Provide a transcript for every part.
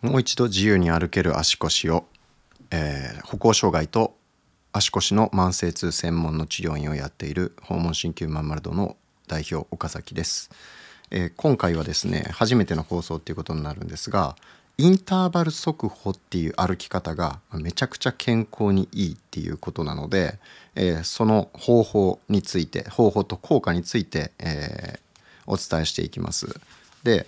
もう一度自由に歩ける足腰を、えー、歩行障害と足腰の慢性痛専門の治療院をやっている訪問鍼灸まんまる堂の代表岡崎です、えー、今回はですね初めての放送っていうことになるんですがインターバル速歩っていう歩き方がめちゃくちゃ健康にいいっていうことなので、えー、その方法について方法と効果について、えー、お伝えしていきます。で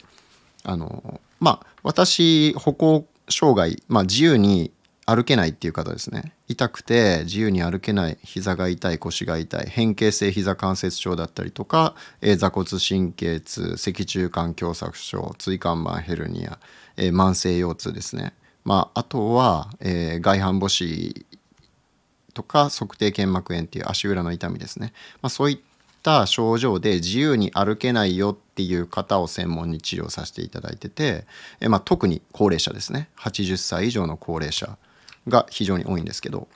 あのまあ私歩行障害、まあ、自由に歩けないっていう方ですね。痛くて自由に歩けない膝が痛い腰が痛い変形性膝関節症だったりとか、えー、座骨神経痛脊柱管狭窄症椎間板ヘルニア、えー、慢性腰痛ですね、まあ、あとは、えー、外反母趾とか足底腱膜炎っていう足裏の痛みですね、まあ、そういった症状で自由に歩けないよっていう方を専門に治療させていただいてて、えまあ、特に高齢者ですね80歳以上の高齢者が非常に多いんですけど、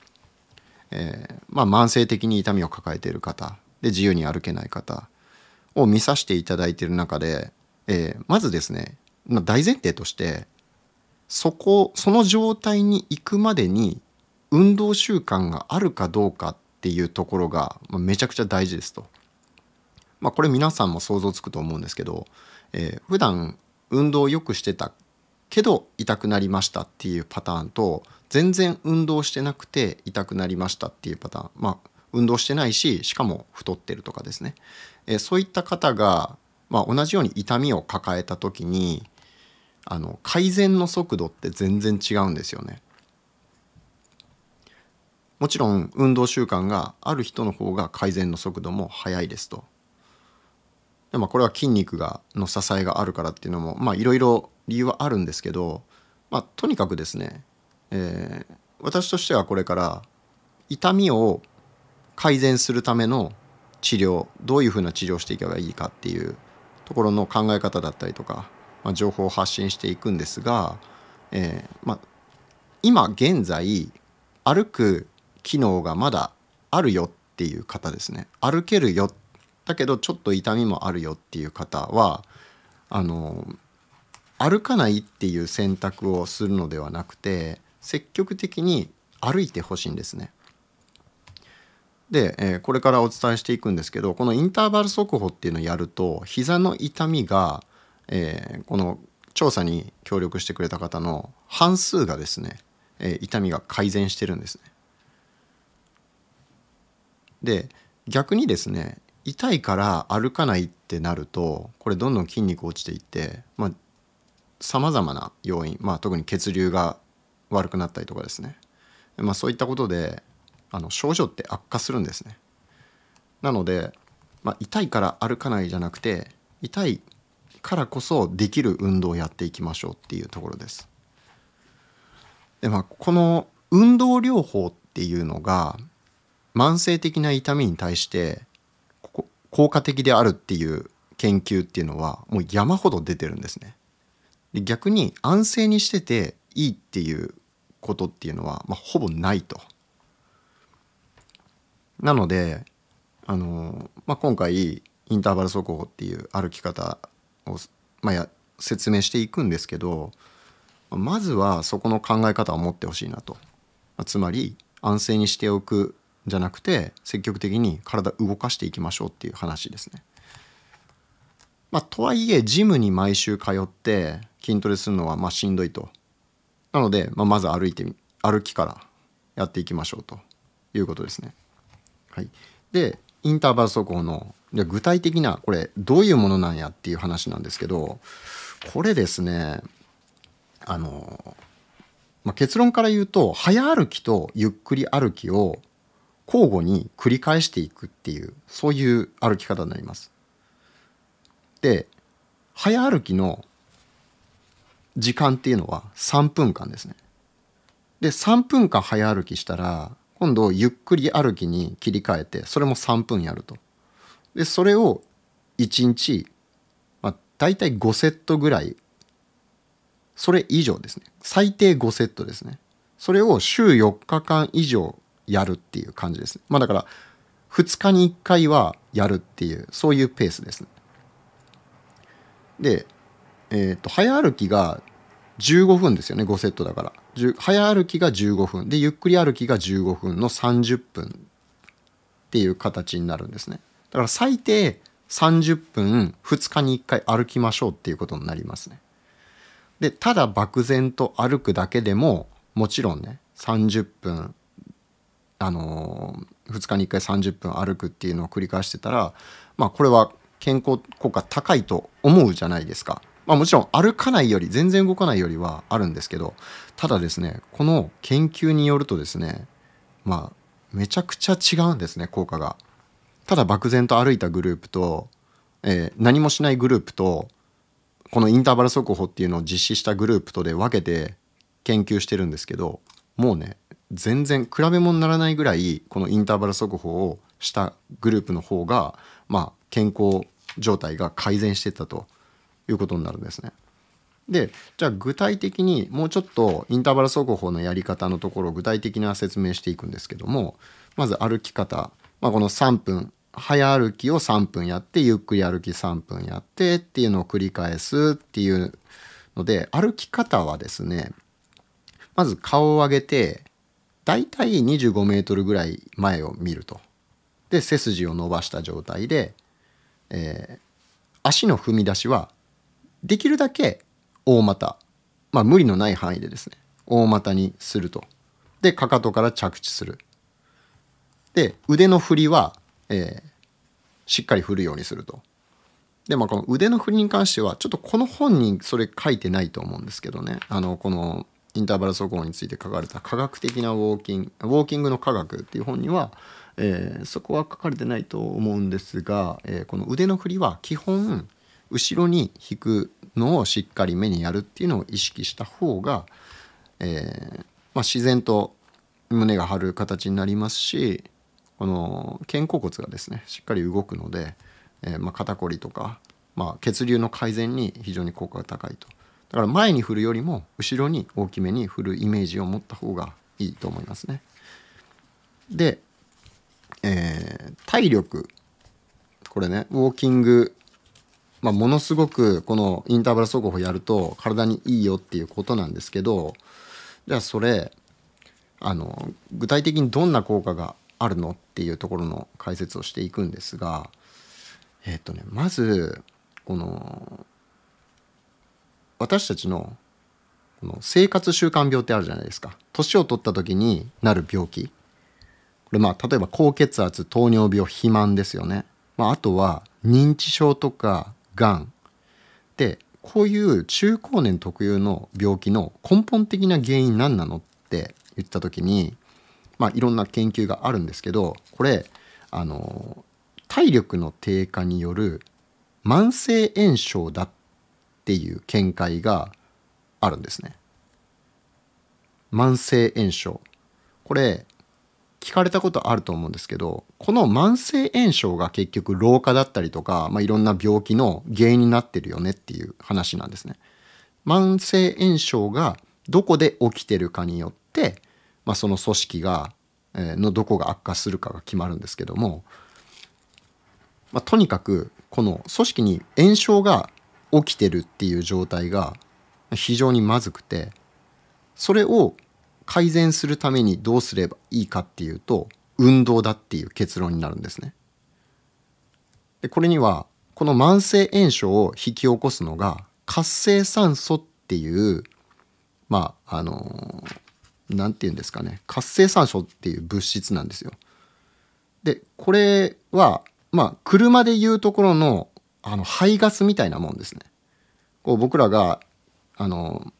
えー、まあ、慢性的に痛みを抱えている方で自由に歩けない方を見させていただいている中で、えー、まずですねま大前提としてそこその状態に行くまでに運動習慣があるかどうかっていうところがめちゃくちゃ大事ですと。まあ、これ皆さんも想像つくと思うんですけど、えー、普段運動をよくしてたけど痛くなりましたっていうパターンと全然運動してなくて痛くなりましたっていうパターンまあ運動してないししかも太ってるとかですね、えー、そういった方が、まあ、同じように痛みを抱えた時にあの改善の速度って全然違うんですよね。もちろん運動習慣がある人の方が改善の速度も速いですと。でまあ、これは筋肉がの支えがあるからっていうのもまあいろいろ理由はあるんですけど、まあ、とにかくですね、えー、私としてはこれから痛みを改善するための治療どういうふうな治療をしていけばいいかっていうところの考え方だったりとか、まあ、情報を発信していくんですが、えーまあ、今現在歩く機能がまだあるよっていう方ですね。歩けるよだけどちょっと痛みもあるよっていう方はあの歩かないっていう選択をするのではなくて積極的に歩いてほしいんですね。で、えー、これからお伝えしていくんですけどこのインターバル速歩っていうのをやると膝の痛みが、えー、この調査に協力してくれた方の半数がですね、えー、痛みが改善してるんですね。で逆にですね痛いから歩かないってなるとこれどんどん筋肉落ちていってまあさまざまな要因、まあ、特に血流が悪くなったりとかですね、まあ、そういったことであの症状って悪化するんですね。なので、まあ、痛いから歩かないじゃなくて痛いからこそできる運動をやっていきましょうっていうところです。でまあこの運動療法っていうのが慢性的な痛みに対して効果的であるっていう研究っていうのはもう山ほど出てるんですね。で逆に安静にしてていいっていうことっていうのは、まあ、ほぼないと。なのであの、まあ、今回インターバル速歩っていう歩き方を、まあ、や説明していくんですけどまずはそこの考え方を持ってほしいなと。つまり安静にしておくじゃなくて積極的に体動かしていきましょうっていう話ですね。まあ、とはいえジムに毎週通って筋トレするのはましんどいと。なので、まあ、まず歩いて歩きからやっていきましょうということですね。はい、でインターバル速歩の具体的なこれどういうものなんやっていう話なんですけどこれですねあの、まあ、結論から言うと早歩きとゆっくり歩きを交互に繰り返していくっていうそういう歩き方になります。で早歩きの時間っていうのは3分間ですね。で3分間早歩きしたら今度ゆっくり歩きに切り替えてそれも3分やると。でそれを1日、まあ、大体5セットぐらいそれ以上ですね最低5セットですねそれを週4日間以上やるっていう感じですね。まあだから2日に1回はやるっていうそういうペースです。で、えーと、早歩きが15分ですよね5セットだから早歩きが15分でゆっくり歩きが15分の30分っていう形になるんですねだから最低30分2日に1回歩きましょうっていうことになりますねでただ漠然と歩くだけでももちろんね30分あのー、2日に1回30分歩くっていうのを繰り返してたらまあこれは健康効果高いと思うじゃないですか。まあもちろん歩かないより全然動かないよりはあるんですけどただですねこの研究によるとですねまあめちゃくちゃ違うんですね効果が。ただ漠然と歩いたグループと、えー、何もしないグループとこのインターバル速歩っていうのを実施したグループとで分けて研究してるんですけどもうね全然比べ物にならないぐらいこのインターバル速歩をしたグループの方がまあ健康状態が改善してったということになるんですね。でじゃあ具体的にもうちょっとインターバル速歩のやり方のところを具体的な説明していくんですけどもまず歩き方、まあ、この3分早歩きを3分やってゆっくり歩き3分やってっていうのを繰り返すっていうので歩き方はですねまず顔を上げてだいたい25メートルぐらい前を見ると。で背筋を伸ばした状態でえー、足の踏み出しはできるだけ大股まあ無理のない範囲でですね大股にすると。でかかとから着地する。で腕の振りは、えー、しっかり振るようにすると。でまあこの腕の振りに関してはちょっとこの本にそれ書いてないと思うんですけどね。あのこのインターバル速歩について書かれた科学的なウォーキングウォーキングの科学っていう本にはえー、そこは書かれてないと思うんですが、えー、この腕の振りは基本後ろに引くのをしっかり目にやるっていうのを意識した方が、えーまあ、自然と胸が張る形になりますしこの肩甲骨がですねしっかり動くので、えまあ、肩こりとか、まあ、血流の改善に非常に効果が高いと。だから前に振るよりも後ろに大きめに振るイメージを持った方がいいと思いますね。でえー、体力これねウォーキング、まあ、ものすごくこのインターバル速歩やると体にいいよっていうことなんですけどじゃあそれあの具体的にどんな効果があるのっていうところの解説をしていくんですがえっ、ー、とねまずこの私たちのこの生活習慣病ってあるじゃないですか。年を取った時になる病気。これまあ例えば高血圧糖尿病肥満ですよね、まあ、あとは認知症とかがんでこういう中高年特有の病気の根本的な原因何なのって言った時にまあいろんな研究があるんですけどこれあの体力の低下による慢性炎症だっていう見解があるんですね。慢性炎症これ聞かれたことあると思うんですけどこの慢性炎症が結局老化だったりとか、まあ、いろんな病気の原因になってるよねっていう話なんですね。慢性炎症がどこで起きてるかによって、まあ、その組織が、えー、のどこが悪化するかが決まるんですけども、まあ、とにかくこの組織に炎症が起きてるっていう状態が非常にまずくてそれを改善するためにどうすればいいかっていうと運動だっていう結論になるんですね。でこれにはこの慢性炎症を引き起こすのが活性酸素っていうまああの何て言うんですかね活性酸素っていう物質なんですよ。でこれはまあ車でいうところのあの排ガスみたいなもんですね。こう僕らがあの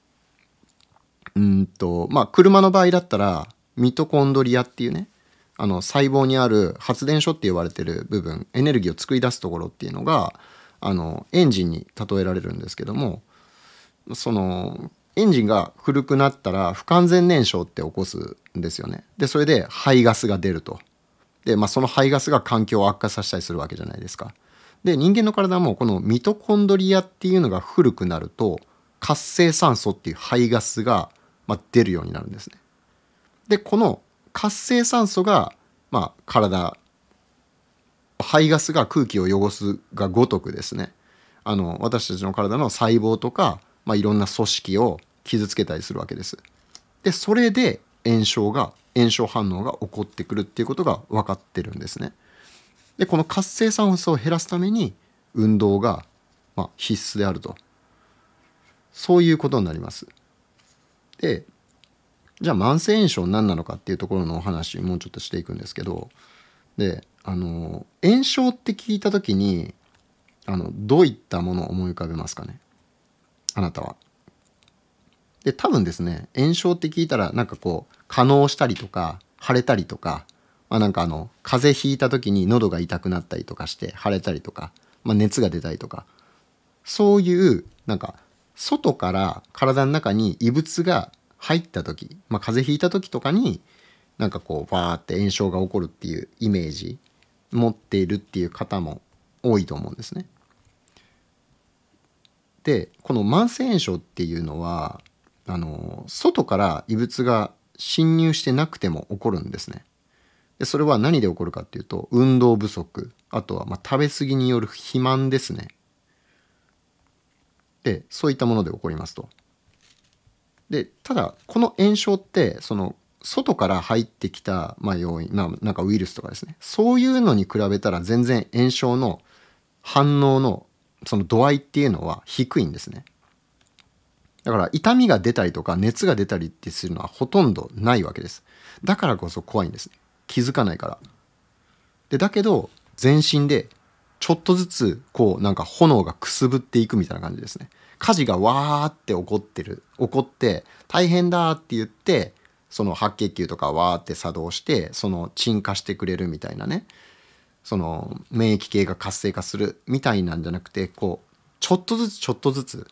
うんとまあ車の場合だったらミトコンドリアっていうねあの細胞にある発電所って言われてる部分エネルギーを作り出すところっていうのがあのエンジンに例えられるんですけどもそのエンジンが古くなったら不完全燃焼って起こすんですよね。でそれで排ガスが出ると。で、まあ、その排ガスが環境を悪化させたりするわけじゃないですか。で人間の体もこのミトコンドリアっていうのが古くなると活性酸素っていう排ガスがまあ、出るようになるんですね。でこの活性酸素が、まあ、体排ガスが空気を汚すがごとくですねあの私たちの体の細胞とか、まあ、いろんな組織を傷つけたりするわけですでそれで炎症が炎症反応が起こってくるっていうことが分かってるんですねでこの活性酸素を減らすために運動が、まあ、必須であると。そういうことになります。でじゃあ慢性炎症何なのかっていうところのお話もうちょっとしていくんですけどであの炎症って聞いた時にあのどういったものを思い浮かべますかね？あなたは。で多分ですね炎症って聞いたらなんかこう可能したりとか腫れたりとか、まあ、なんかあの風邪ひいた時に喉が痛くなったりとかして腫れたりとか、まあ、熱が出たりとかそういうなんか外から体の中に異物が入った時、まあ、風邪ひいた時とかになんかこうバーって炎症が起こるっていうイメージ持っているっていう方も多いと思うんですね。でこの慢性炎症っていうのはあの外から異物が侵入してなくても起こるんですね。でそれは何で起こるかっていうと運動不足あとはま食べ過ぎによる肥満ですね。でそういったもので起こりますと。でただこの炎症ってその外から入ってきた、まあ、要因、まあ、なんかウイルスとかですねそういうのに比べたら全然炎症の反応のその度合いっていうのは低いんですね。だから痛みが出たりとか熱が出たりってするのはほとんどないわけです。だからこそ怖いんです、ね。気づかないから。で、だけど全身でちょっとずつこうなんか炎がくすぶっていくみたいな感じですね。火事がわーって起こってる。起こって大変だって言ってその白血球とかわーって作動してその鎮火してくれるみたいなね。その免疫系が活性化するみたいなんじゃなくてこうちょっとずつちょっとずつ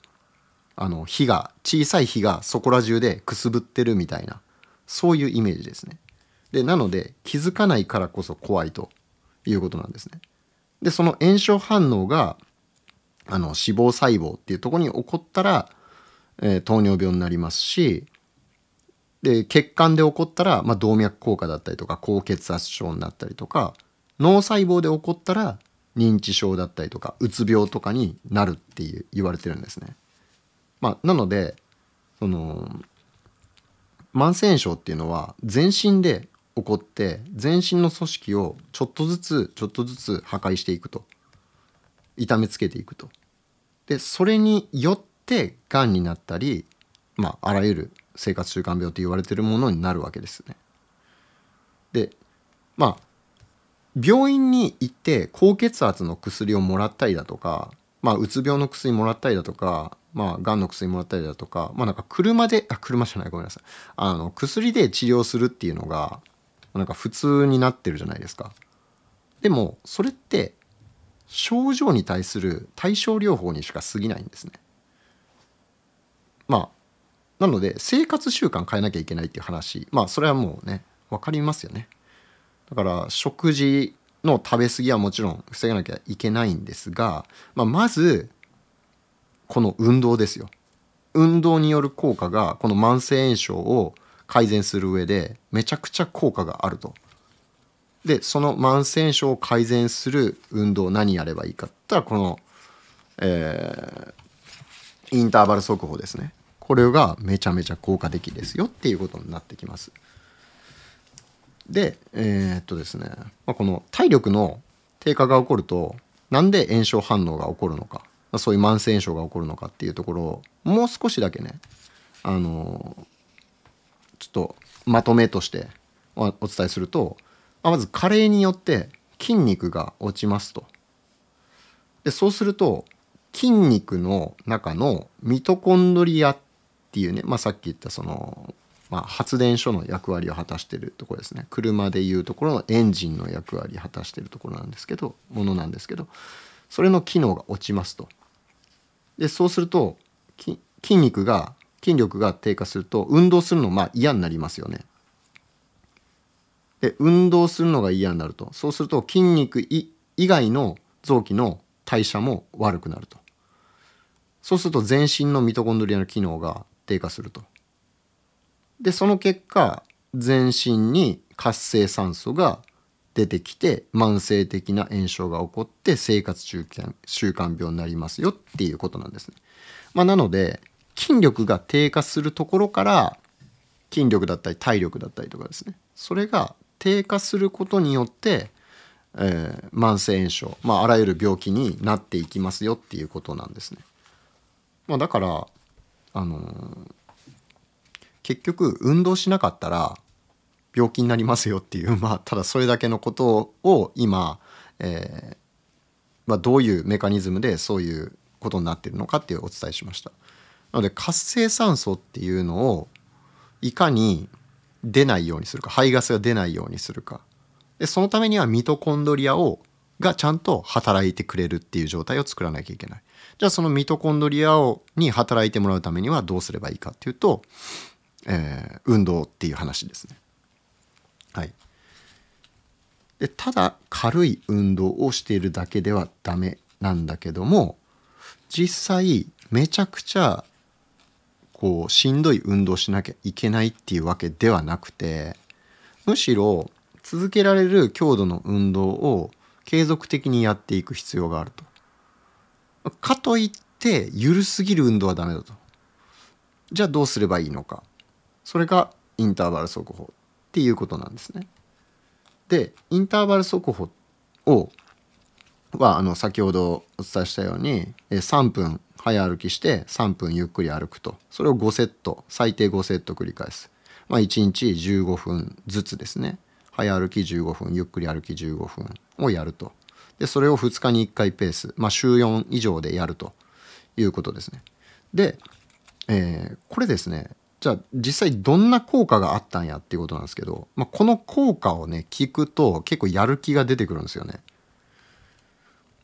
あの火が小さい火がそこら中でくすぶってるみたいなそういうイメージですね。でなので気づかないからこそ怖いということなんですね。でその炎症反応があの脂肪細胞っていうとこに起こったら、えー、糖尿病になりますしで血管で起こったら、まあ、動脈硬化だったりとか高血圧症になったりとか脳細胞で起こったら認知症だったりとかうつ病とかになるっていう言われてるんですね。まあ、なのでその慢性炎症っていうのは全身で起こって全身の組織をちょっとずつちょっとずつ破壊していくと痛めつけていくとでそれによってがんになったり、まあ、あらゆる生活習慣病と言われてるものになるわけですね。でまあ病院に行って高血圧の薬をもらったりだとか、まあ、うつ病の薬もらったりだとかまあ、がんの薬もらったりだとか、まあなんか車で、あ、車じゃない、ごめんなさい。あの、薬で治療するっていうのが、なんか普通になってるじゃないですか。でも、それって、症状に対する対症療法にしか過ぎないんですね。まあ、なので、生活習慣変えなきゃいけないっていう話、まあ、それはもうね、分かりますよね。だから、食事の食べ過ぎはもちろん防がなきゃいけないんですが、まあ、まずこの運動ですよ。運動による効果がこの慢性炎症を改善する上でめちゃくちゃ効果があると。でその慢性炎症を改善する運動何やればいいかって言ったらこの、えー、インターバル速歩ですね。これがめちゃめちゃ効果的ですよっていうことになってきます。でえー、っとですね、まあ、この体力の低下が起こるとなんで炎症反応が起こるのかまあ、そういう慢性炎症が起こるのかっていうところをもう少しだけねあのちょっとまとめとしてお伝えすると、まあ、まず加齢によって筋肉が落ちますと。でそうすると筋肉の中のミトコンドリアっていうね、まあ、さっき言ったその、まあ、発電所の役割を果たしてるところですね車でいうところのエンジンの役割果たしてるところなんですけどものなんですけどそれの機能が落ちますと。でそうすると筋肉が筋力が低下すると運動するのまあ嫌になりますよね。で運動するのが嫌になるとそうすると筋肉以外の臓器の代謝も悪くなるとそうすると全身のミトコンドリアの機能が低下するとでその結果全身に活性酸素が出てきて慢性的な炎症が起こって生活習慣習慣病になりますよっていうことなんですね。まあ、なので筋力が低下するところから筋力だったり体力だったりとかですねそれが低下することによって、えー、慢性炎症、まあ、あらゆる病気になっていきますよっていうことなんですね。まあ、だからあのー、結局運動しなかったら病気になりますよっていう、まあ、ただそれだけのことを今、えーまあ、どういうメカニズムでそういうことになっているのかっていうお伝えしました。なので活性酸素っていうのをいかに出ないようにするか排ガスが出ないようにするか。でそのためにはミトコンドリアをがちゃんと働いてくれるっていう状態を作らなきゃいけない。じゃあそのミトコンドリアをに働いてもらうためにはどうすればいいかっていうと、えー、運動っていう話ですね。はい。でただ軽い運動をしているだけではダメなんだけども実際めちゃくちゃこうしんどい運動しなきゃいけないっていうわけではなくてむしろ続けられる強度の運動を継続的にやっていく必要があると。かといって緩すぎる運動はダメだと。じゃあどうすればいいのか。それがインターバル速歩っていうことなんですね。でインターバル速歩をはあの先ほどお伝えしたように3分早歩きして3分ゆっくり歩くと。それを5セット最低5セット繰り返す、まあ、1日15分ずつですね。早歩き15分ゆっくり歩き15分をやると。でそれを2日に1回ペース、まあ、週4以上でやるということですね。で、えー、これですねじゃあ実際どんな効果があったんやっていうことなんですけど、まあ、この効果をね聞くと結構やる気が出てくるんですよね。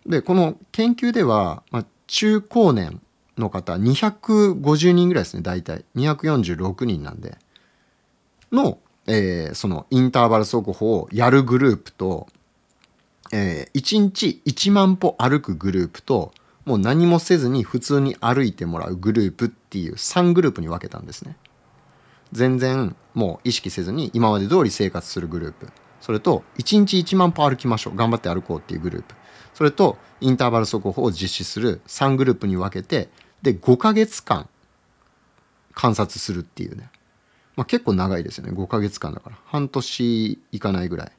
でこの研究では、まあ、中高年の方250人ぐらいですね大体。246人なんで。の、えー、そのインターバル速歩をやるグループと、えー、1日1万歩歩くグループともう何もせずに普通に歩いてもらうグループっていう3グループに分けたんですね。全然もう意識せずに今まで通り生活するグループ。それと1日1万歩歩きましょう。頑張って歩こうっていうグループ。それとインターバル速歩を実施する3グループに分けてで5ヶ月間観察するっていうね、まあ、結構長いですよね。5ヶ月間だから。半年いかないぐらい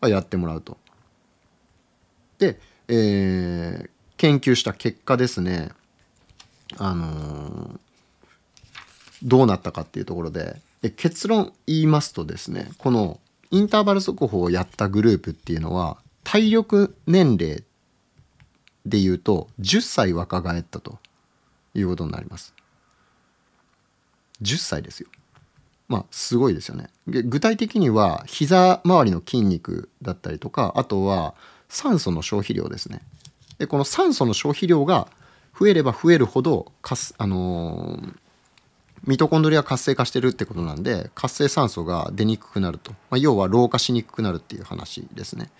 はやってもらうと。で、えー、研究した結果ですね。あのー、どうなったかっていうところで。で結論言いますとですねこのインターバル速歩をやったグループっていうのは体力年齢でいうと10歳若返ったということになります。10歳ですよ。まあすごいですよね。具体的には膝周りの筋肉だったりとかあとは酸素の消費量ですね。でこの酸素の消費量が増えれば増えるほどかす、あのー、ミトコンドリア活性化してるってことなんで活性酸素が出にくくなると、まあ、要は老化しにくくなるっていう話ですね。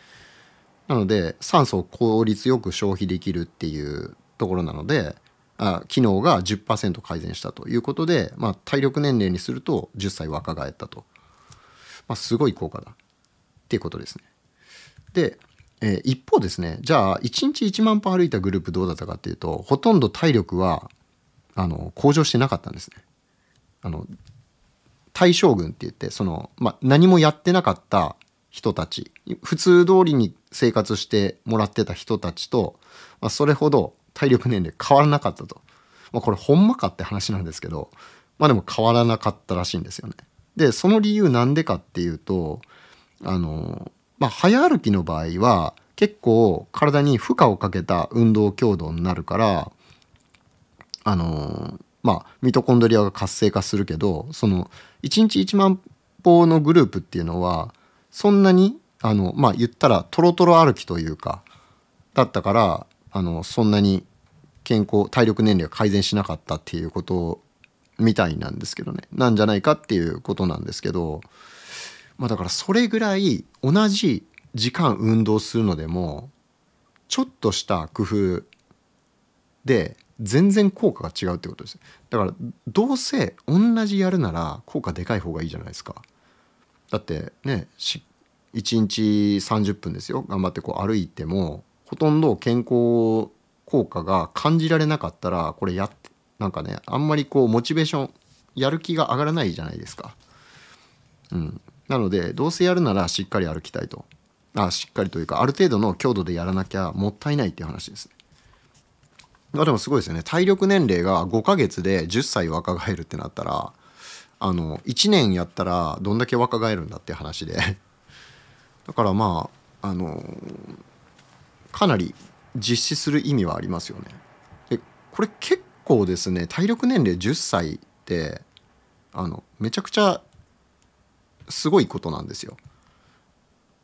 なので酸素を効率よく消費できるっていうところなのであ機能が10%改善したということで、まあ、体力年齢にすると10歳若返ったと、まあ、すごい効果だっていうことですね。で、えー、一方ですねじゃあ1日1万歩歩いたグループどうだったかっていうとほとんど体力はあの向上してなかったんですね。あの対象群って言ってその、まあ、何もやってなかった人たち普通通りに生活してもらってた人たちと、まあ、それほど体力年齢変わらなかったと、まあ、これほんまかって話なんですけどまあでも変わらなかったらしいんですよね。でその理由なんでかっていうとあのまあ早歩きの場合は結構体に負荷をかけた運動強度になるからあのまあミトコンドリアが活性化するけどその1日1万歩のグループっていうのはそんなにあのまあ言ったらトロトロ歩きというかだったからあのそんなに健康体力年齢が改善しなかったっていうことみたいなんですけどね。なんじゃないかっていうことなんですけどまあだからそれぐらい同じ時間運動するのでもちょっとした工夫で全然効果が違うってことです。だからどうせ同じやるなら効果でかい方がいいじゃないですか。だってね1日30分ですよ頑張ってこう歩いてもほとんど健康効果が感じられなかったらこれやなんかねあんまりこうモチベーションやる気が上がらないじゃないですか。うん、なのでどうせやるならしっかり歩きたいとあしっかりというかある程度の強度でやらなきゃもったいないっていう話ですね。でもすごいですよね体力年齢が5ヶ月で10歳若返るってなったらあの1年やったらどんだけ若返るんだって話で だからまああのかなり実施する意味はありますよね。でこれ結構ですね体力年齢10歳ってあのめちゃくちゃすごいことなんですよ。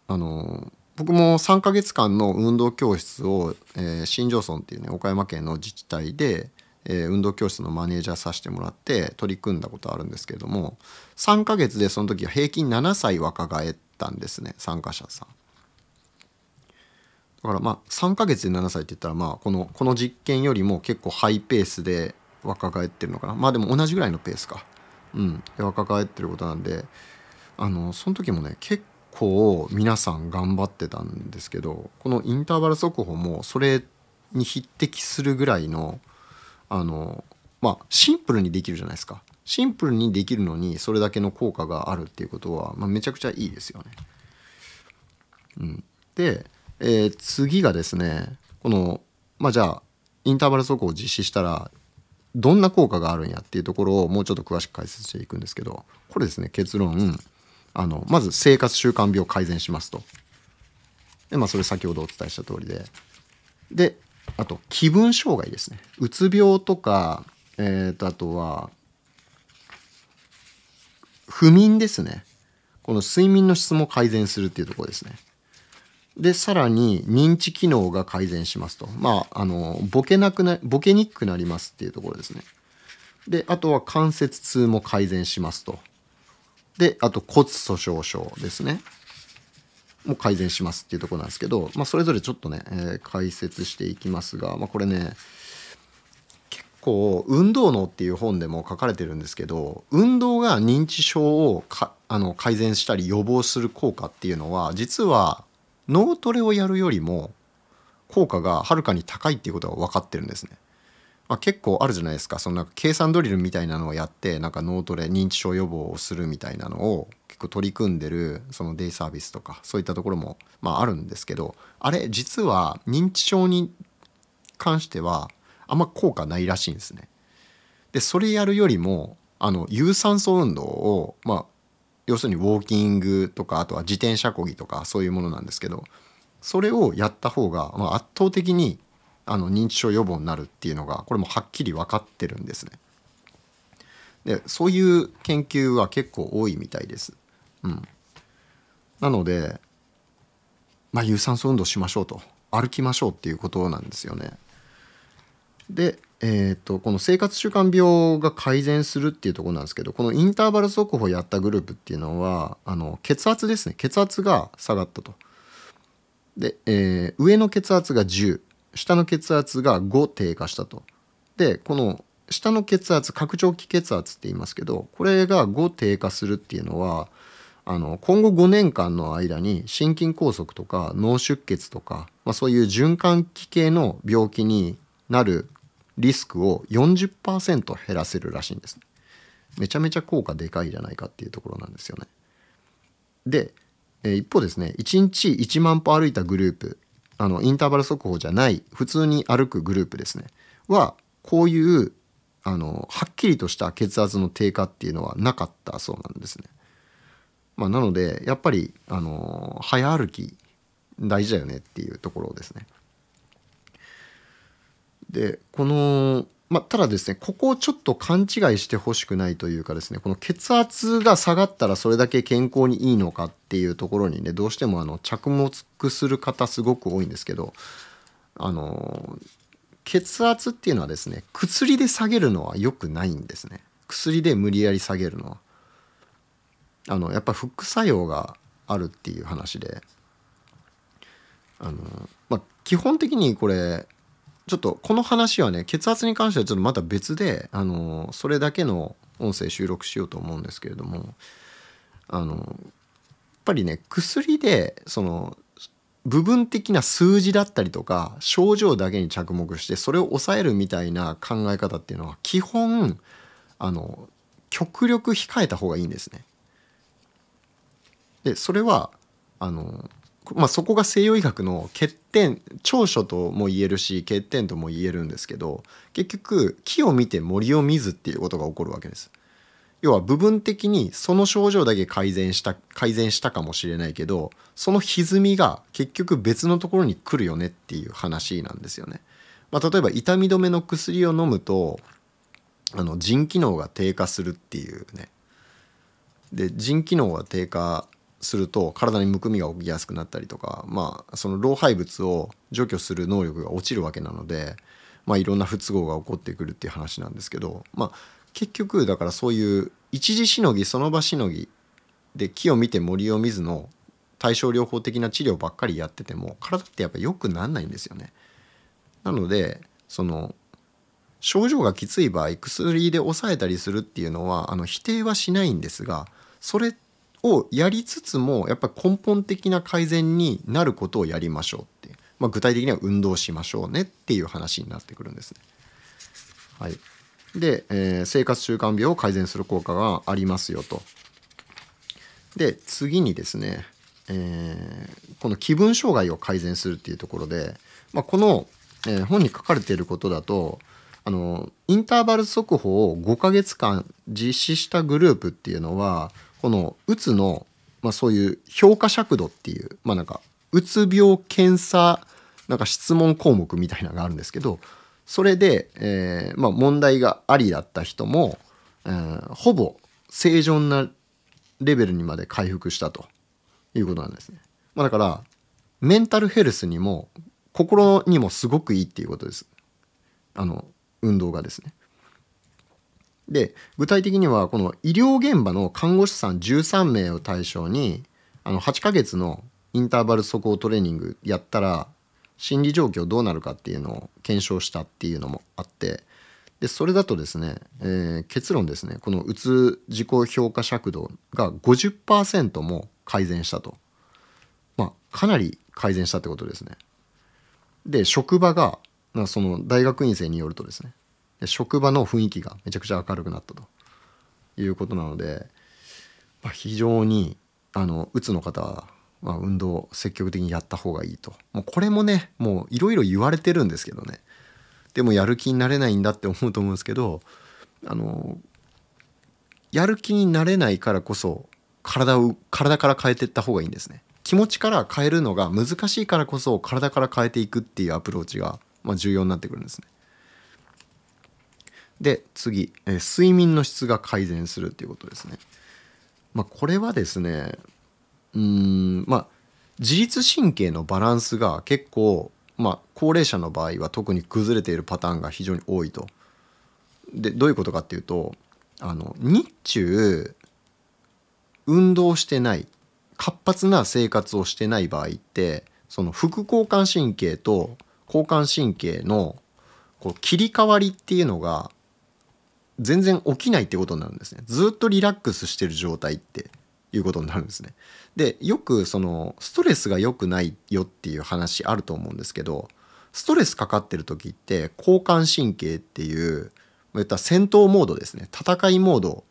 あの僕も3ヶ月間の運動教室を、えー、新庄村っていうね岡山県の自治体で、え、運動教室のマネージャーさせてもらって取り組んだことあるんですけれども3ヶ月でその時は平均7歳若返ったんですね参加者さん。だからまあ3ヶ月で7歳って言ったらまあこのこの実験よりも結構ハイペースで若返ってるのかな。まあでも同じぐらいのペースか。うん。若返ってることなんであのその時もね結構皆さん頑張ってたんですけどこのインターバル速歩もそれに匹敵するぐらいのあのまあシンプルにできるじゃないですかシンプルにできるのにそれだけの効果があるっていうことは、まあ、めちゃくちゃいいですよね。うん、で、えー、次がですねこのまあじゃあインターバル速歩を実施したらどんな効果があるんやっていうところをもうちょっと詳しく解説していくんですけどこれですね結論あのまず生活習慣病を改善しますと。でまあそれ先ほどお伝えした通りで。であと気分障害ですね。うつ病とか、えー、とあとは不眠ですね。この睡眠の質も改善するっていうところですね。でさらに認知機能が改善しますとまああのボケなくなボケにくくなりますっていうところですね。であとは関節痛も改善しますと。であと骨粗しょう症ですねも改善しますっていうとこなんですけど、まあ、それぞれちょっとね、えー、解説していきますが、まあ、これね結構「運動脳」っていう本でも書かれてるんですけど運動が認知症をかあの改善したり予防する効果っていうのは実は脳トレをやるよりも効果がはるかに高いっていうことが分かってるんですね。まあ、結構あるじゃないですかそのなんか計算ドリルみたいなのをやってなんか脳トレ認知症予防をするみたいなのを結構取り組んでるそのデイサービスとかそういったところもまああるんですけどあれ実は認知症に関してはあんま効果ないらしいんですね。でそれやるよりもあの有酸素運動をまあ要するにウォーキングとかあとは自転車こぎとかそういうものなんですけどそれをやった方が、まあ、圧倒的にあの認知症予防になるっていうのがこれもはっきり分かってるんですね。でそういう研究は結構多いみたいです。うん、なので、まあ、有酸素運動しましょうと歩きましょうっていうことなんですよね。で、えーと、この生活習慣病が改善するっていうとこなんですけどこのインターバル速歩やったグループっていうのはあの血圧ですね血圧が下がったと。で、えー、上の血圧が10下の血圧が5低下したと。でこの下の血圧拡張器血圧って言いますけどこれが5低下するっていうのはあの今後5年間の間に心筋梗塞とか脳出血とか、まあ、そういう循環器系の病気になるリスクを40%減らせるらしいんです、めちゃめちゃ効果でかいじゃないかっていうところなんですよね。で、え一方ですね1日1万歩歩いたグループあのインターバル速報じゃない普通に歩くグループですねはこういうあのはっきりとした血圧の低下っていうのはなかったそうなんですね。まあ、なのでやっぱりあの早歩き大事だよねっていうところですね。でこのまあ、ただですねここをちょっと勘違いしてほしくないというかですねこの血圧が下がったらそれだけ健康にいいのかっていうところにねどうしてもあの着目する方すごく多いんですけどあの血圧っていうのはですね薬で下げるのは良くないんですね。薬で無理やり下げるのは。あのやっぱ副作用があるっていう話で。あの、まあ、基本的にこれちょっとこの話はね血圧に関してはちょっとまた別であのそれだけの音声収録しようと思うんですけれどもあのやっぱりね薬でその部分的な数字だったりとか症状だけに着目してそれを抑えるみたいな考え方っていうのは基本あの極力控えた方がいいんですね。でそれはあの、まあ、そこが西洋医学の欠点長所とも言えるし欠点とも言えるんですけど結局木を見て森を見ずっていうことが起こるわけです。要は部分的にその症状だけ改善した改善したかもしれないけどその歪みが結局別のところに来るよねっていう話なんですよね。まあ、例えば痛み止めの薬を飲むとあの腎機能が低下するっていうねで腎機能が低下すると体にむくみが起きやすくなったりとかまあその老廃物を除去する能力が落ちるわけなのでまあいろんな不都合が起こってくるっていう話なんですけどまあ結局だからそういう一時しのぎその場しのぎで木を見て森を見ずの対症療法的な治療ばっかりやってても体ってやっぱ良くなんないんですよね。なのでその症状がきつい場合薬で抑えたりするっていうのはあの否定はしないんですがそれをやりつつもやっぱり根本的な改善になることをやりましょうって、まあ、具体的には運動しましょうねっていう話になってくるんですね。はい、で、えー、生活習慣病を改善する効果がありますよと。で次にですね、えー、この気分障害を改善するっていうところで、まあ、この、えー、本に書かれていることだとあのインターバル速歩を5ヶ月間実施したグループっていうのはこのうつの、まあ、そういう評価尺度っていうまあなんかうつ病検査なんか質問項目みたいなのがあるんですけどそれで、えーまあ、問題がありだった人も、えー、ほぼ正常なレベルにまで回復したということなんですね。まあ、だからメンタルヘルスにも心にもすごくいいっていうことです。あの運動がですね。で具体的にはこの医療現場の看護師さん13名を対象にあの8ヶ月のインターバル速歩トレーニングやったら心理状況どうなるかっていうのを検証したっていうのもあってでそれだとですね、えー、結論ですねこのうつ自己評価尺度が50%も改善したと。まあかなり改善したってことですね。で職場がその大学院生によるとですね職場の雰囲気がめちゃくちゃ明るくなったと。いうことなので、まあ、非常にあのうつの方は、まあ、運動を積極的にやった方がいいと。もうこれもねもういろいろ言われてるんですけどね。でもやる気になれないんだって思うと思うんですけどあのやる気になれないからこそ体を体から変えていった方がいいんですね。気持ちから変えるのが難しいからこそ体から変えていくっていうアプローチが、まあ、重要になってくるんですね。で次、えー、睡眠の質が改善するっていうことですね。まあ、これはですねうんまあ自律神経のバランスが結構、まあ、高齢者の場合は特に崩れているパターンが非常に多いと。でどういうことかっていうとあの日中運動してない活発な生活をしてない場合ってその副交感神経と交感神経のこう切り替わりっていうのが全然起きないってことになるんですね。ずっとリラックスしてる状態っていうことになるんですね。でよくそのストレスが良くないよっていう話あると思うんですけどストレスかかってる時って交感神経っていう言った戦闘モードですね。戦いモード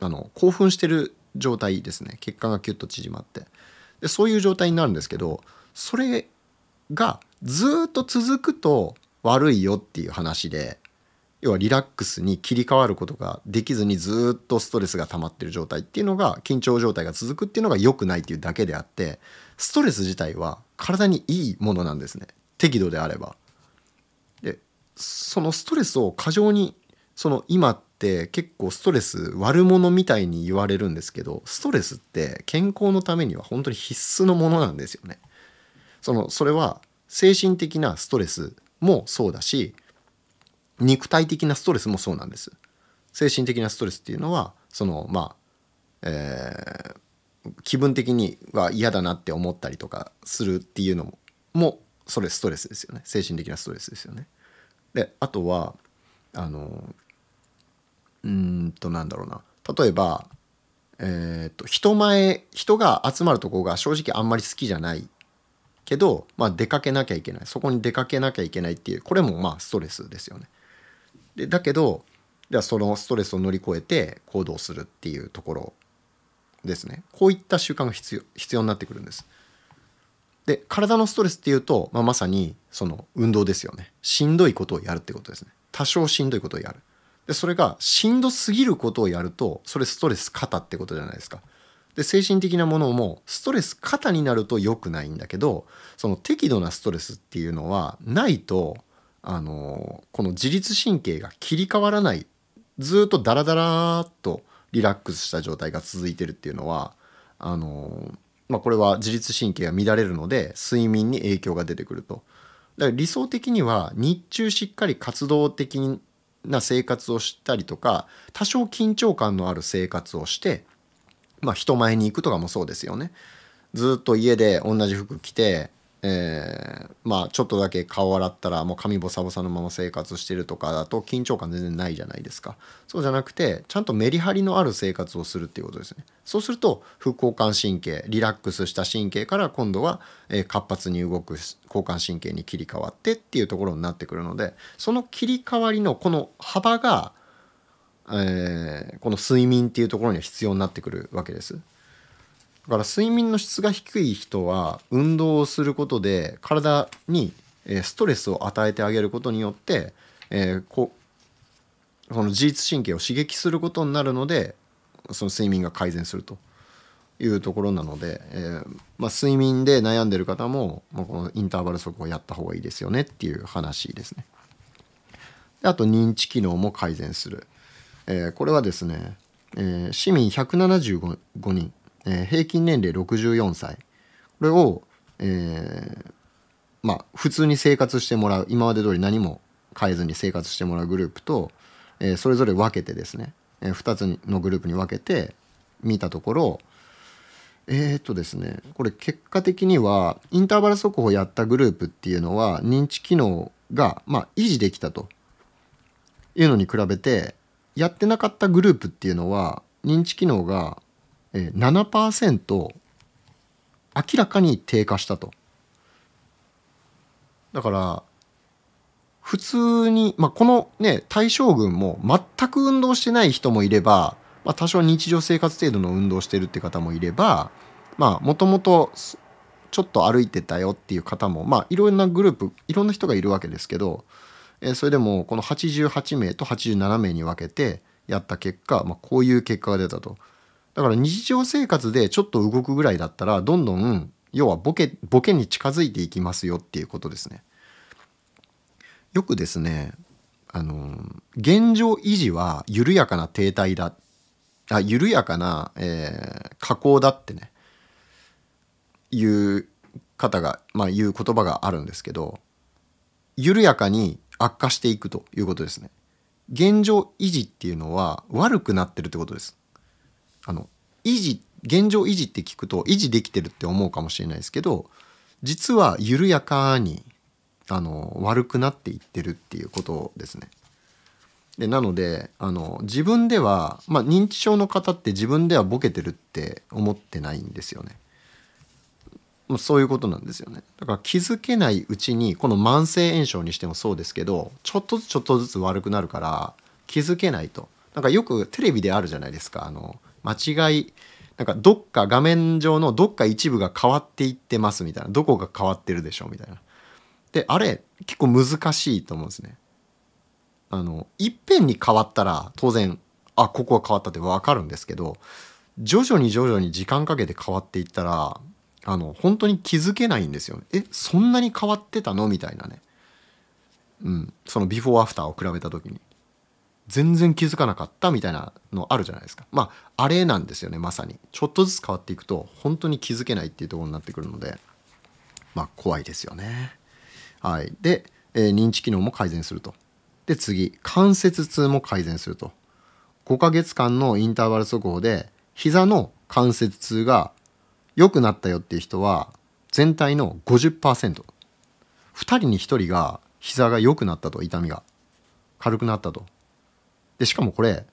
あの興奮してる状態ですね。血管がキュッと縮まって。でそういう状態になるんですけどそれがずっと続くと悪いよっていう話で要はリラックスに切り替わることができずにずっとストレスが溜まってる状態っていうのが緊張状態が続くっていうのが良くないっていうだけであってストレス自体は体にいいものなんですね適度であれば。でそのストレスを過剰にその今って結構ストレス悪者みたいに言われるんですけどストレスって健康のためには本当に必須のものなんですよね。そのそれは精神的なストレスもそうだし肉体的なストレスもそうなんです精神的なストレスっていうのはそのまあ、えー、気分的には嫌だなって思ったりとかするっていうのももそれストレスですよね精神的なストレスですよね。であとはあのうんとなんだろうな例えば、えーと、人前人が集まるとこが正直あんまり好きじゃないけど、まあ、出かけなきゃいけないそこに出かけなきゃいけないっていうこれもまあストレスですよね。でだけどじゃあそのストレスを乗り越えて行動するっていうところですね。こういった習慣が必要必要になってくるんです。で体のストレスっていうと、まあ、まさにその運動ですよね。しんどいことをやるってことですね。多少しんどいことをやる。でそれがしんどすぎることをやるとそれストレス肩ってことじゃないですか。で精神的なものもストレス肩になると良くないんだけどその適度なストレスっていうのはないとあのこの自律神経が切り替わらないずっとダラダラっとリラックスした状態が続いてるっていうのはあのまあ、これは自律神経が乱れるので睡眠に影響が出てくると。だから理想的には日中しっかり活動的な生活をしたりとか多少緊張感のある生活をしてまあ人前に行くとかもそうですよね。ずっと家で同じ服着てえー、まあちょっとだけ顔洗ったらもう髪ボサボサのまま生活してるとかだと緊張感全然ないじゃないですかそうじゃなくてちゃんとメリハリのある生活をするっていうことですねそうすると副交感神経リラックスした神経から今度は、え、活発に動く交感神経に切り替わってっていうところになってくるのでその切り替わりのこの幅が、えー、この睡眠っていうところには必要になってくるわけです。だから睡眠の質が低い人は運動をすることで体にストレスを与えてあげることによって、えー、こその自律神経を刺激することになるのでその睡眠が改善するというところなので、えー、まあ、睡眠で悩んでる方も、まあ、このインターバル速をやった方がいいですよねっていう話ですね。であと認知機能も改善する。えー、これはですね、え市民175人えー、平均年齢64歳。これを、えー、まあ普通に生活してもらう今まで通り何も変えずに生活してもらうグループと、えー、それぞれ分けてですね、えー、2つのグループに分けて見たところえー、っとですねこれ結果的にはインターバル速歩をやったグループっていうのは認知機能が、まあ、維持できたと。いうのに比べてやってなかったグループっていうのは認知機能が7%明らかに低下したと。だから普通に、まあ、このね対象群も全く運動してない人もいれば、まあ、多少日常生活程度の運動してるって方もいればもともとちょっと歩いてたよっていう方もまあいろんなグループいろんな人がいるわけですけど、えー、それでもこの88名と87名に分けてやった結果、まあ、こういう結果が出たと。だから日常生活でちょっと動くぐらいだったらどんどん要はボケボケに近づいていきますよっていうことですね。よくですねあの現状維持は緩やかな停滞だあ緩やかな、えー、加工だってねいう方がまあ言う言葉があるんですけど緩やかに悪化していくということですね。現状維持っていうのは悪くなってるってことです。あの維持現状維持って聞くと維持できてるって思うかもしれないですけど実は緩やかにあの悪くなっていってるっていうことですね。でなのであの自分では、まあ、認知症の方って自分ではボケてるって思ってないんですよね。そういうことなんですよね。だから気づけないうちにこの慢性炎症にしてもそうですけどちょっとずつちょっとずつ悪くなるから気づけないと。なんかよくテレビであるじゃないですか。あの間違いなんかどっか画面上のどっか一部が変わっていってますみたいなどこが変わってるでしょうみたいな。であれ結構難しいと思うんですね。あのいっぺんに変わったら当然あここが変わったって分かるんですけど徐々に徐々に時間かけて変わっていったらあの本当に気づけないんですよ。えそんなに変わってたの？みたいなね。うん、そのビフォーアフターを比べた時に。全然気づかなかったみたいなのあるじゃないですか。まああれなんですよねまさに。ちょっとずつ変わっていくと本当に気づけないっていうところになってくるのでまあ怖いですよね。はい。で、えー、認知機能も改善すると。で次関節痛も改善すると。5ヶ月間のインターバル速報で膝の関節痛が良くなったよっていう人は全体の 50%2 人に1人が膝が良くなったと痛みが。軽くなったと。でしかもこれ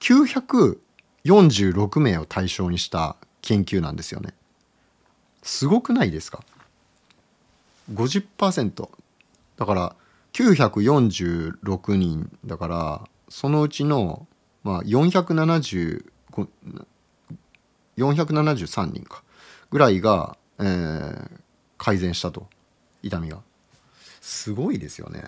946名を対象にした研究なんですよね。すごくないですか？50%だから946人だからそのうちの、まあ、470 473人か。ぐらいが、えー、改善したと。痛みが。すごいですよね。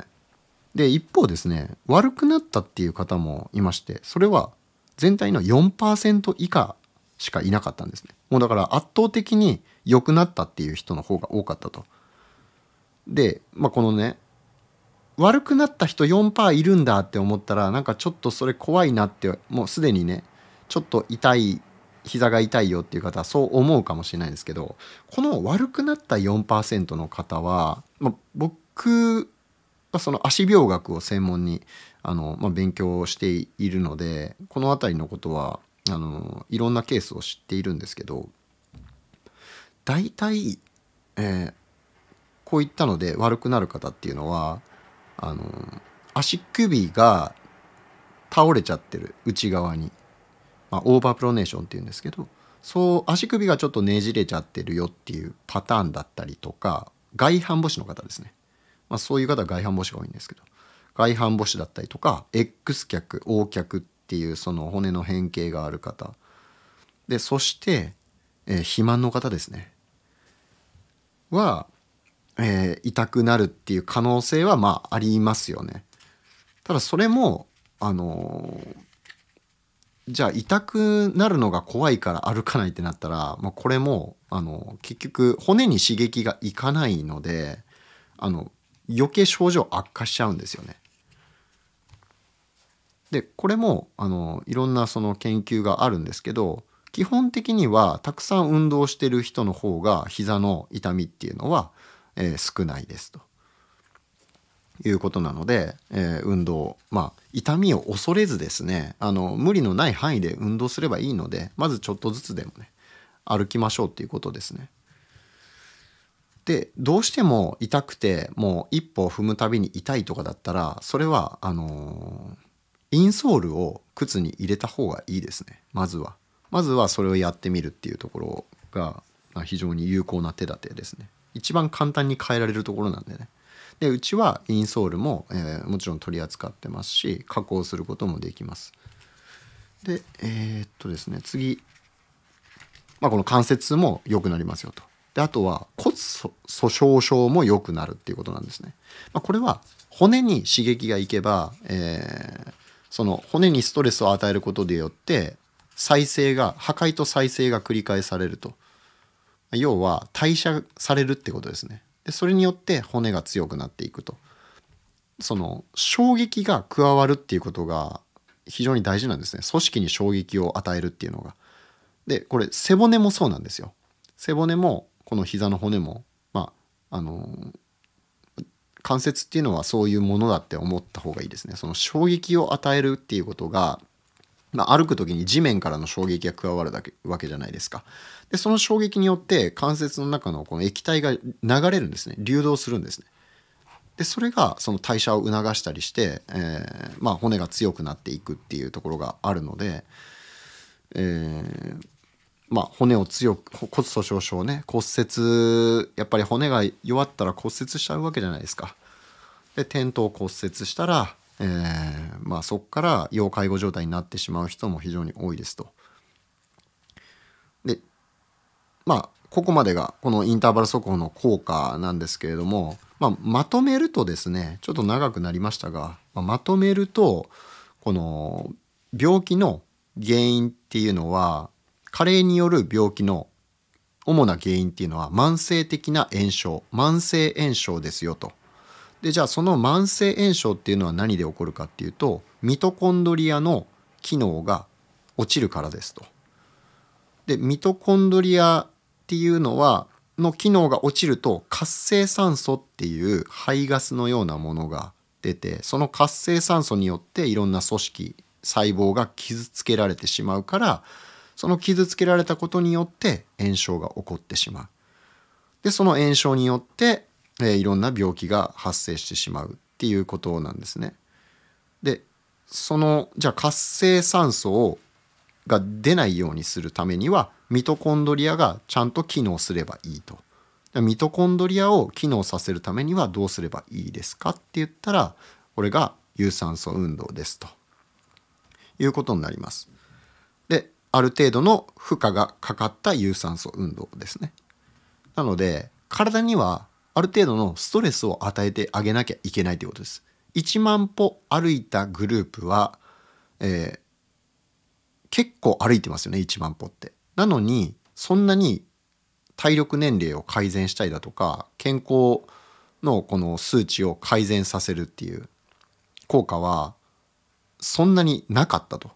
で一方ですね悪くなったっていう方もいましてそれは全体の4%以下しかいなかったんですね。もうだから圧倒的に良くなったっていう人の方が多かったと。で、まあ、このね悪くなった人4%いるんだって思ったらなんかちょっとそれ怖いなってもうすでにねちょっと痛い膝が痛いよっていう方はそう思うかもしれないですけどこの悪くなった4%の方は、まあ、僕その足病学を専門にあの、まあ、勉強しているのでこの辺りのことはあのいろんなケースを知っているんですけど大体、えー、こういったので悪くなる方っていうのはあの足首が倒れちゃってる内側に、まあ、オーバープロネーションっていうんですけどそう足首がちょっとねじれちゃってるよっていうパターンだったりとか外反母趾の方ですね、まあ、そういう方は外反母趾が多いんですけど外反母趾だったりとか X 脚 O 脚っていうその骨の変形がある方でそして、えー、肥満の方ですねは、えー、痛くなるっていう可能性はまあありますよね。ただそれもあのー、じゃあ痛くなるのが怖いから歩かないってなったら、まあ、これもあの結局骨に刺激がいかないのであの余計症状悪化しちゃうんですよね。でこれもあのいろんなその研究があるんですけど基本的にはたくさん運動してる人の方が膝の痛みっていうのは、えー、少ないですということなので、えー、運動まあ痛みを恐れずですねあの無理のない範囲で運動すればいいのでまずちょっとずつでもね歩きましょうっていうことですね。でどうしても痛くてもう一歩踏むたびに痛いとかだったらそれはあのーインソールを靴に入れた方がいいですね。まずは。まずはそれをやってみるっていうところが非常に有効な手立てですね。一番簡単に変えられるところなんでね。でうちはインソールも、えー、もちろん取り扱ってますし加工することもできます。でえー、っとですね次、まあ、この関節も良くなりますよと。であとは骨粗鬆症も良くなるっていうことなんですね、まあ、これは骨に刺激がいけば、えー、その骨にストレスを与えることでよって再生が破壊と再生が繰り返されると。要は代謝されるってことですね。でそれによって骨が強くなっていくと。その衝撃が加わるっていうことが非常に大事なんですね。組織に衝撃を与えるっていうのが。でこれ背骨もそうなんですよ。背骨もこの膝の骨もまああの関節っていうのはそういうものだって思った方がいいですね。その衝撃を与えるっていうことが、まあ、歩く時に地面からの衝撃が加わるだけわけじゃないですか。でその衝撃によって関節の中のこの液体が流れるんですね流動するんですね。でそれがその代謝を促したりして、えー、まあ、骨が強くなっていくっていうところがあるので、えー、まあ、骨を強く骨粗しょう症ね骨折やっぱり骨が弱ったら骨折しちゃうわけじゃないですか。で転倒骨折したら、えーまあ、そこから要介護状態になってしまう人も非常に多いですと。でまあここまでがこのインターバル速歩の効果なんですけれども、まあ、まとめるとですねちょっと長くなりましたが、まあ、まとめるとこの病気の原因っていうのは加齢による病気の主な原因っていうのは慢性的な炎症慢性炎症ですよと。でじゃあその慢性炎症っていうのは何で起こるかっていうとミトコンドリアの機能が落ちるからですと。でミトコンドリアっていうのはの機能が落ちると活性酸素っていう排ガスのようなものが出てその活性酸素によっていろんな組織細胞が傷つけられてしまうからその傷つけられたことによって炎症が起こってしまう。でその炎症によって、えー、いろんな病気が発生してしまうっていうことなんですね。でそのじゃあ活性酸素をが出ないようにするためにはミトコンドリアがちゃんと機能すればいいと。ミトコンドリアを機能させるためにはどうすればいいですかって言ったらこれが有酸素運動ですということになります。ある程度の負荷がかかった有酸素運動ですね。なので体にはある程度のストレスを与えてあげなきゃいけないということです。1万歩歩いたグループは、えー、結構歩いてますよね1万歩って。なのにそんなに体力年齢を改善したりだとか健康のこの数値を改善させるっていう効果はそんなになかったと。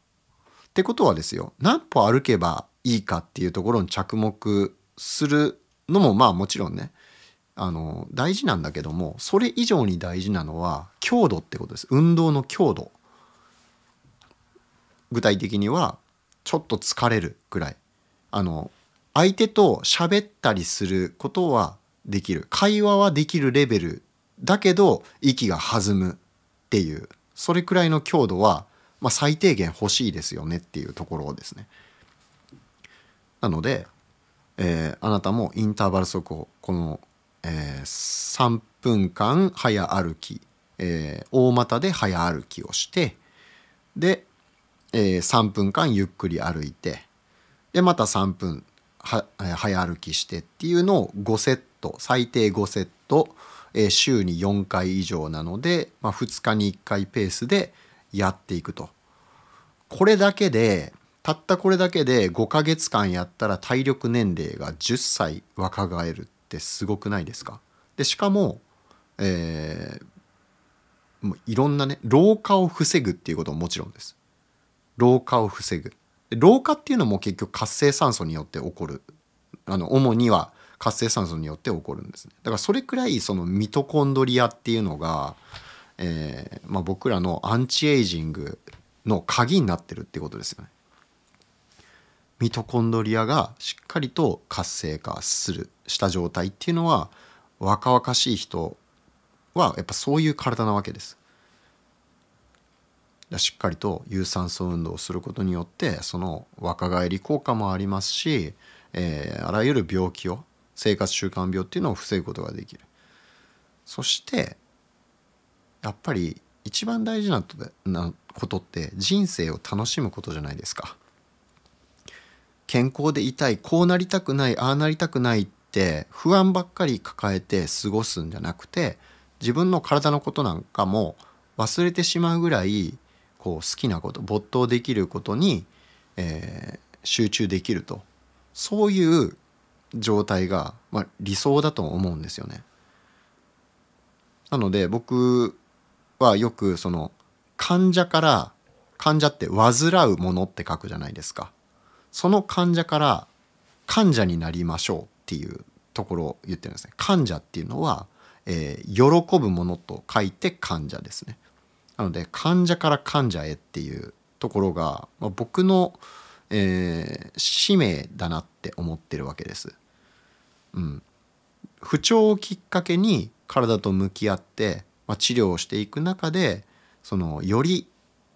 ってことはですよ何歩歩けばいいかっていうところに着目するのもまあもちろんねあの大事なんだけどもそれ以上に大事なのは強度ってことです。運動の強度。具体的にはちょっと疲れるぐらい。あの相手と喋ったりすることはできる。会話はできるレベルだけど息が弾むっていう。それくらいの強度は、まあ、最低限欲しいですよねっていうところですね。なので、えー、あなたもインターバル速歩この、えー、3分間早歩き、えー、大股で早歩きをしてで、えー、3分間ゆっくり歩いてでまた3分は早歩きしてっていうのを5セット最低5セットえ週に4回以上なので、まあ、2日に1回ペースでやっていくと。これだけでたったこれだけで5ヶ月間やったら体力年齢が10歳若返るってすごくないですか？でしかも、えー、もういろんなね老化を防ぐっていうことももちろんです。老化を防ぐ。老化っていうのも結局活性酸素によって起こるあの主には活性酸素によって起こるんですねだからそれくらいそのミトコンドリアっていうのが、えーまあ、僕らのアンチエイジングの鍵になってるってことですよね。ミトコンドリアがしっかりと活性化するした状態っていうのは若々しい人はやっぱそういう体なわけです。しっかりと有酸素運動をすることによってその若返り効果もありますし、えー、あらゆる病気を生活習慣病っていうのを防ぐことができるそしてやっぱり一番大事なことって人生を楽しむことじゃないですか健康でいたいこうなりたくないああなりたくないって不安ばっかり抱えて過ごすんじゃなくて自分の体のことなんかも忘れてしまうぐらいこう好きなこと没頭できることに、えー、集中できるとそういう状態が、まあ、理想だと思うんですよね。なので僕はよくその患者から患者って患うものって書くじゃないですか。その患者から患者になりましょうっていうところを言ってるんですね。患者っていうのは、えー、喜ぶものと書いて患者ですね。なので患者から患者へっていうところが、まあ、僕の、えー、使命だなって思ってるわけです。うん、不調をきっかけに体と向き合って、まあ、治療をしていく中でそのより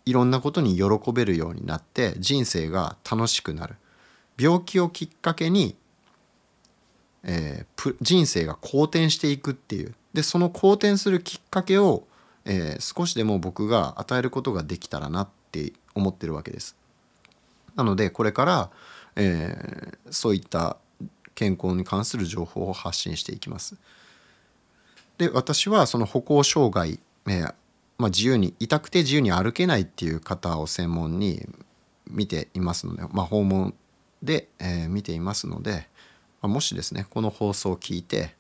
いろんなことに喜べるようになって人生が楽しくなる病気をきっかけに、えー、人生が好転していくっていうでその好転するきっかけを、えー、少しでも僕が与えることができたらなって思ってるわけです。なのでこれから、えー、そういった健康に関する情報を発信していきます。で私はその歩行障害、えー、まあ、自由に痛くて自由に歩けないっていう方を専門に見ていますので、まあ、訪問で、えー、見ていますので、まあ、もしですねこの放送を聞いて、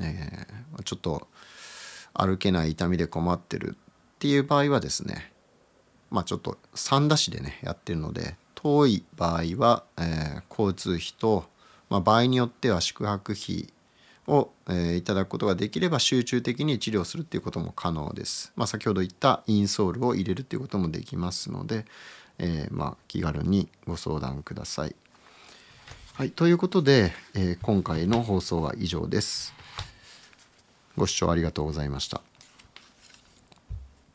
えー、ちょっと歩けない痛みで困ってるっていう場合はですねまあちょっと三田市でねやってるので遠い場合は、えー、交通費とまあ、場合によっては宿泊費を、えー、いただくことができれば集中的に治療するっていうことも可能です。まあ、先ほど言ったインソールを入れるっていうこともできますので、えー、まあ、気軽にご相談ください。はい、ということで、えー、今回の放送は以上です。ご視聴ありがとうございました。